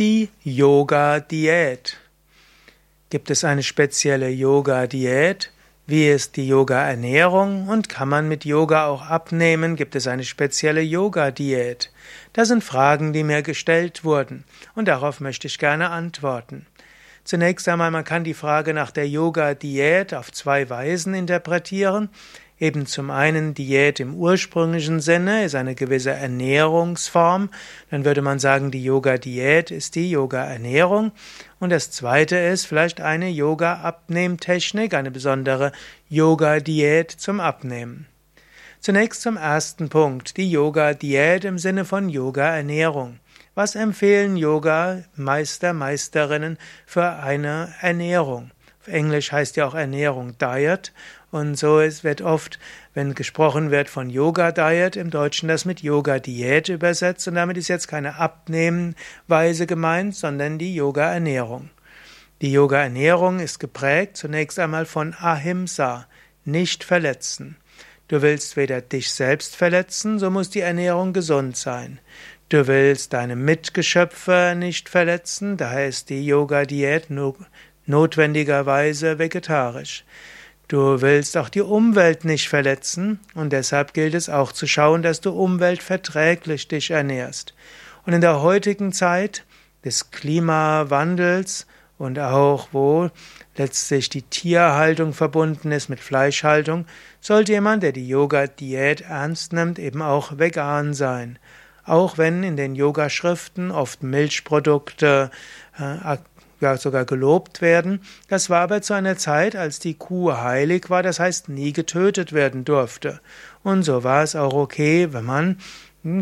Die Yoga-Diät. Gibt es eine spezielle Yoga-Diät? Wie ist die Yoga-Ernährung und kann man mit Yoga auch abnehmen? Gibt es eine spezielle Yoga-Diät? Das sind Fragen, die mir gestellt wurden und darauf möchte ich gerne antworten. Zunächst einmal, man kann die Frage nach der Yoga-Diät auf zwei Weisen interpretieren. Eben zum einen Diät im ursprünglichen Sinne ist eine gewisse Ernährungsform. Dann würde man sagen, die Yoga-Diät ist die Yoga-Ernährung. Und das zweite ist vielleicht eine Yoga-Abnehmtechnik, eine besondere Yoga-Diät zum Abnehmen. Zunächst zum ersten Punkt, die Yoga-Diät im Sinne von Yoga-Ernährung. Was empfehlen Yoga-Meister, Meisterinnen für eine Ernährung? Auf Englisch heißt ja auch Ernährung Diet und so es wird oft, wenn gesprochen wird von Yoga Diet, im Deutschen das mit Yoga Diät übersetzt und damit ist jetzt keine Abnehmweise gemeint, sondern die Yoga Ernährung. Die Yoga Ernährung ist geprägt zunächst einmal von Ahimsa, nicht verletzen. Du willst weder dich selbst verletzen, so muss die Ernährung gesund sein. Du willst deine Mitgeschöpfe nicht verletzen, daher ist die Yoga Diät notwendigerweise vegetarisch. Du willst auch die Umwelt nicht verletzen und deshalb gilt es auch zu schauen, dass du umweltverträglich dich ernährst. Und in der heutigen Zeit des Klimawandels und auch wo letztlich die Tierhaltung verbunden ist mit Fleischhaltung, sollte jemand, der die Yoga-Diät ernst nimmt, eben auch vegan sein. Auch wenn in den Yogaschriften oft Milchprodukte äh, ja sogar gelobt werden. Das war aber zu einer Zeit, als die Kuh heilig war, das heißt nie getötet werden durfte. Und so war es auch okay, wenn man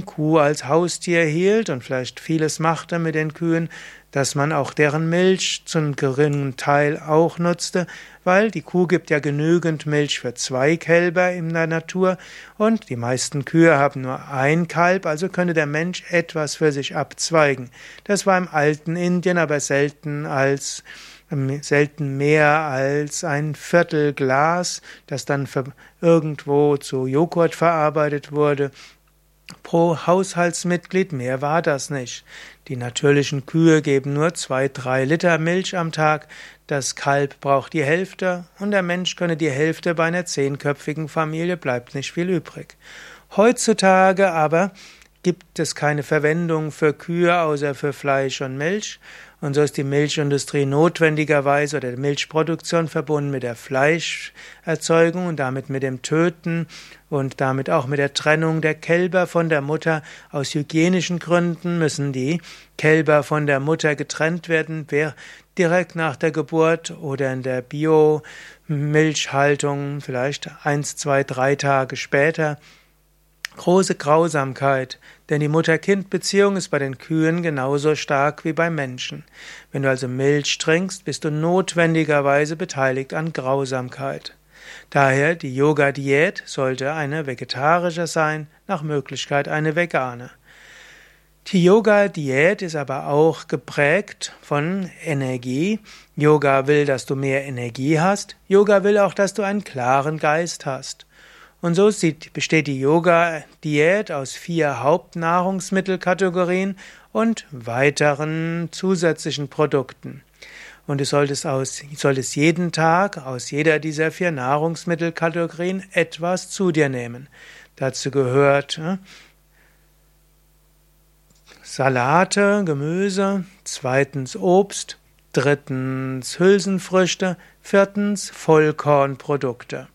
Kuh als Haustier hielt und vielleicht vieles machte mit den Kühen, dass man auch deren Milch zum geringen Teil auch nutzte, weil die Kuh gibt ja genügend Milch für zwei Kälber in der Natur und die meisten Kühe haben nur ein Kalb, also könnte der Mensch etwas für sich abzweigen. Das war im alten Indien aber selten als selten mehr als ein Viertel Glas, das dann irgendwo zu Joghurt verarbeitet wurde pro Haushaltsmitglied, mehr war das nicht. Die natürlichen Kühe geben nur zwei, drei Liter Milch am Tag, das Kalb braucht die Hälfte und der Mensch könne die Hälfte bei einer zehnköpfigen Familie, bleibt nicht viel übrig. Heutzutage aber gibt es keine Verwendung für Kühe außer für Fleisch und Milch und so ist die Milchindustrie notwendigerweise oder die Milchproduktion verbunden mit der Fleischerzeugung und damit mit dem Töten und damit auch mit der Trennung der Kälber von der Mutter. Aus hygienischen Gründen müssen die Kälber von der Mutter getrennt werden, wer direkt nach der Geburt oder in der Bio-Milchhaltung vielleicht eins, zwei, drei Tage später große Grausamkeit, denn die Mutter-Kind-Beziehung ist bei den Kühen genauso stark wie beim Menschen. Wenn du also Milch trinkst, bist du notwendigerweise beteiligt an Grausamkeit. Daher die Yoga-Diät sollte eine vegetarische sein, nach Möglichkeit eine vegane. Die Yoga-Diät ist aber auch geprägt von Energie. Yoga will, dass du mehr Energie hast. Yoga will auch, dass du einen klaren Geist hast. Und so besteht die Yoga-Diät aus vier Hauptnahrungsmittelkategorien und weiteren zusätzlichen Produkten. Und du solltest, aus, solltest jeden Tag aus jeder dieser vier Nahrungsmittelkategorien etwas zu dir nehmen. Dazu gehört äh, Salate, Gemüse, zweitens Obst, drittens Hülsenfrüchte, viertens Vollkornprodukte.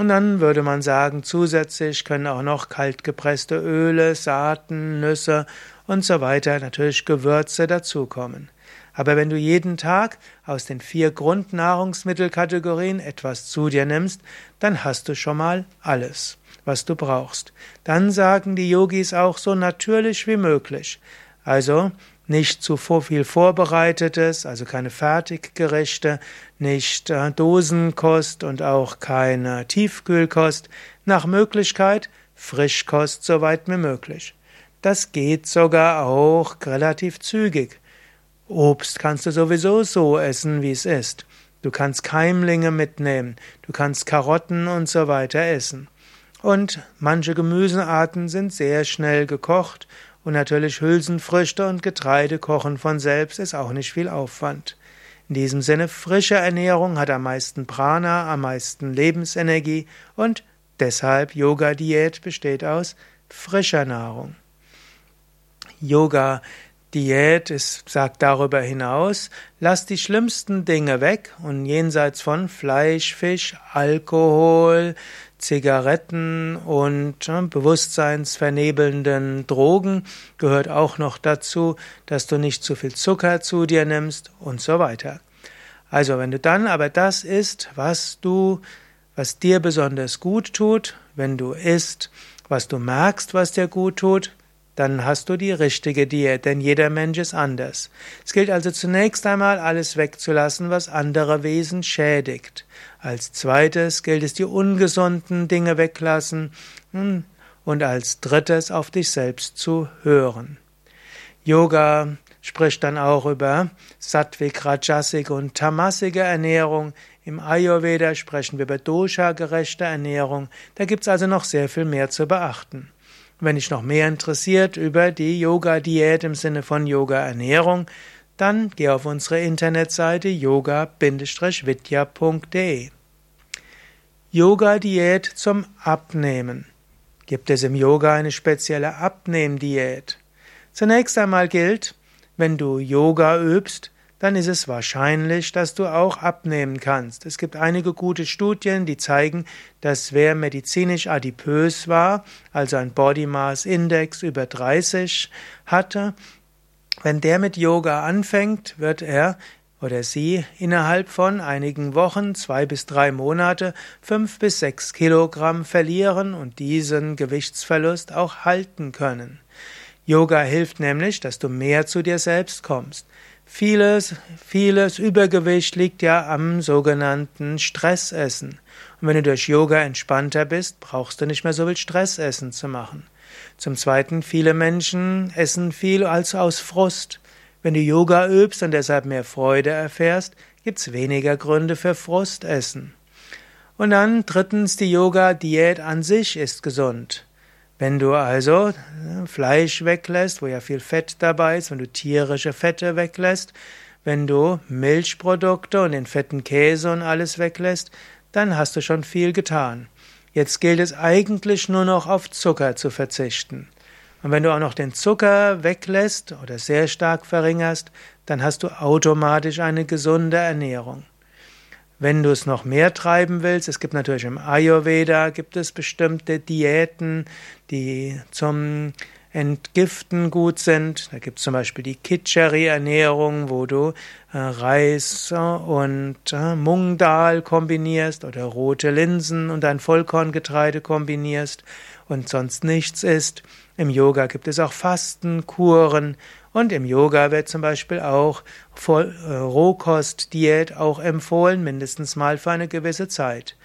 Und dann würde man sagen, zusätzlich können auch noch kaltgepresste Öle, Saaten, Nüsse und so weiter, natürlich Gewürze dazukommen. Aber wenn du jeden Tag aus den vier Grundnahrungsmittelkategorien etwas zu dir nimmst, dann hast du schon mal alles, was du brauchst. Dann sagen die Yogis auch so natürlich wie möglich. Also nicht zu viel Vorbereitetes, also keine Fertiggerichte, nicht äh, Dosenkost und auch keine Tiefkühlkost, nach Möglichkeit Frischkost so weit wie möglich. Das geht sogar auch relativ zügig. Obst kannst du sowieso so essen, wie es ist. Du kannst Keimlinge mitnehmen, du kannst Karotten und so weiter essen. Und manche Gemüsearten sind sehr schnell gekocht Und natürlich Hülsenfrüchte und Getreide kochen von selbst ist auch nicht viel Aufwand. In diesem Sinne, frische Ernährung hat am meisten Prana, am meisten Lebensenergie und deshalb Yoga-Diät besteht aus frischer Nahrung. Yoga Diät sagt darüber hinaus, lass die schlimmsten Dinge weg und jenseits von Fleisch, Fisch, Alkohol, Zigaretten und äh, bewusstseinsvernebelnden Drogen gehört auch noch dazu, dass du nicht zu viel Zucker zu dir nimmst und so weiter. Also wenn du dann aber das isst, was du, was dir besonders gut tut, wenn du isst, was du merkst, was dir gut tut, dann hast du die richtige Diät, denn jeder Mensch ist anders. Es gilt also zunächst einmal alles wegzulassen, was andere Wesen schädigt. Als zweites gilt es, die ungesunden Dinge weglassen hm, und als drittes auf dich selbst zu hören. Yoga spricht dann auch über Sattvik, Rajasik und Tamasige Ernährung. Im Ayurveda sprechen wir über Dosha-gerechte Ernährung. Da gibt es also noch sehr viel mehr zu beachten. Wenn dich noch mehr interessiert über die Yoga-Diät im Sinne von Yoga-Ernährung, dann geh auf unsere Internetseite yoga-vidya.de. Yoga-Diät zum Abnehmen. Gibt es im Yoga eine spezielle Abnehmdiät? Zunächst einmal gilt, wenn du Yoga übst, dann ist es wahrscheinlich, dass du auch abnehmen kannst. Es gibt einige gute Studien, die zeigen, dass wer medizinisch adipös war, also ein Body Mass Index über 30 hatte, wenn der mit Yoga anfängt, wird er oder sie innerhalb von einigen Wochen, zwei bis drei Monate, fünf bis sechs Kilogramm verlieren und diesen Gewichtsverlust auch halten können. Yoga hilft nämlich, dass du mehr zu dir selbst kommst. Vieles, vieles Übergewicht liegt ja am sogenannten Stressessen. Und wenn du durch Yoga entspannter bist, brauchst du nicht mehr so viel Stressessen zu machen. Zum Zweiten, viele Menschen essen viel als aus Frust. Wenn du Yoga übst und deshalb mehr Freude erfährst, gibt's weniger Gründe für Frustessen. Und dann drittens, die Yoga-Diät an sich ist gesund. Wenn du also äh, Fleisch weglässt, wo ja viel Fett dabei ist, wenn du tierische Fette weglässt, wenn du Milchprodukte und den fetten Käse und alles weglässt, dann hast du schon viel getan. Jetzt gilt es eigentlich nur noch auf Zucker zu verzichten. Und wenn du auch noch den Zucker weglässt oder sehr stark verringerst, dann hast du automatisch eine gesunde Ernährung. Wenn du es noch mehr treiben willst, es gibt natürlich im Ayurveda gibt es bestimmte Diäten, die zum Entgiften gut sind. Da gibt es zum Beispiel die Kitchari-Ernährung, wo du äh, Reis und äh, Mungdal kombinierst oder rote Linsen und ein Vollkorngetreide kombinierst und sonst nichts isst. Im Yoga gibt es auch Fastenkuren und im Yoga wird zum Beispiel auch äh, Rohkostdiät auch empfohlen, mindestens mal für eine gewisse Zeit.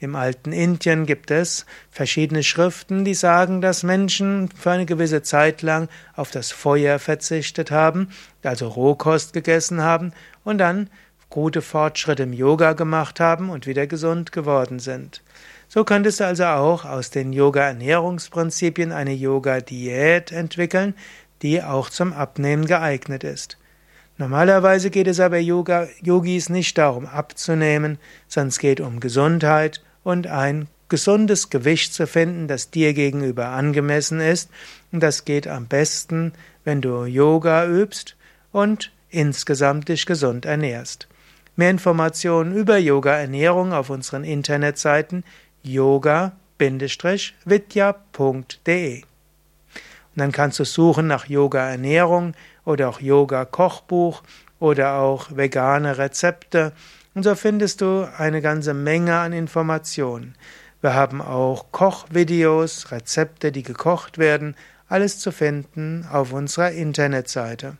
Im alten Indien gibt es verschiedene Schriften, die sagen, dass Menschen für eine gewisse Zeit lang auf das Feuer verzichtet haben, also Rohkost gegessen haben und dann gute Fortschritte im Yoga gemacht haben und wieder gesund geworden sind. So könntest du also auch aus den Yoga-Ernährungsprinzipien eine Yoga-Diät entwickeln, die auch zum Abnehmen geeignet ist. Normalerweise geht es aber Yoga, Yogis nicht darum abzunehmen, sondern es geht um Gesundheit und ein gesundes Gewicht zu finden, das dir gegenüber angemessen ist. Und das geht am besten, wenn du Yoga übst und insgesamt dich gesund ernährst. Mehr Informationen über Yoga-Ernährung auf unseren Internetseiten yoga-vidya.de und dann kannst du suchen nach Yoga-Ernährung oder auch Yoga-Kochbuch oder auch vegane Rezepte. Und so findest du eine ganze Menge an Informationen. Wir haben auch Kochvideos, Rezepte, die gekocht werden, alles zu finden auf unserer Internetseite.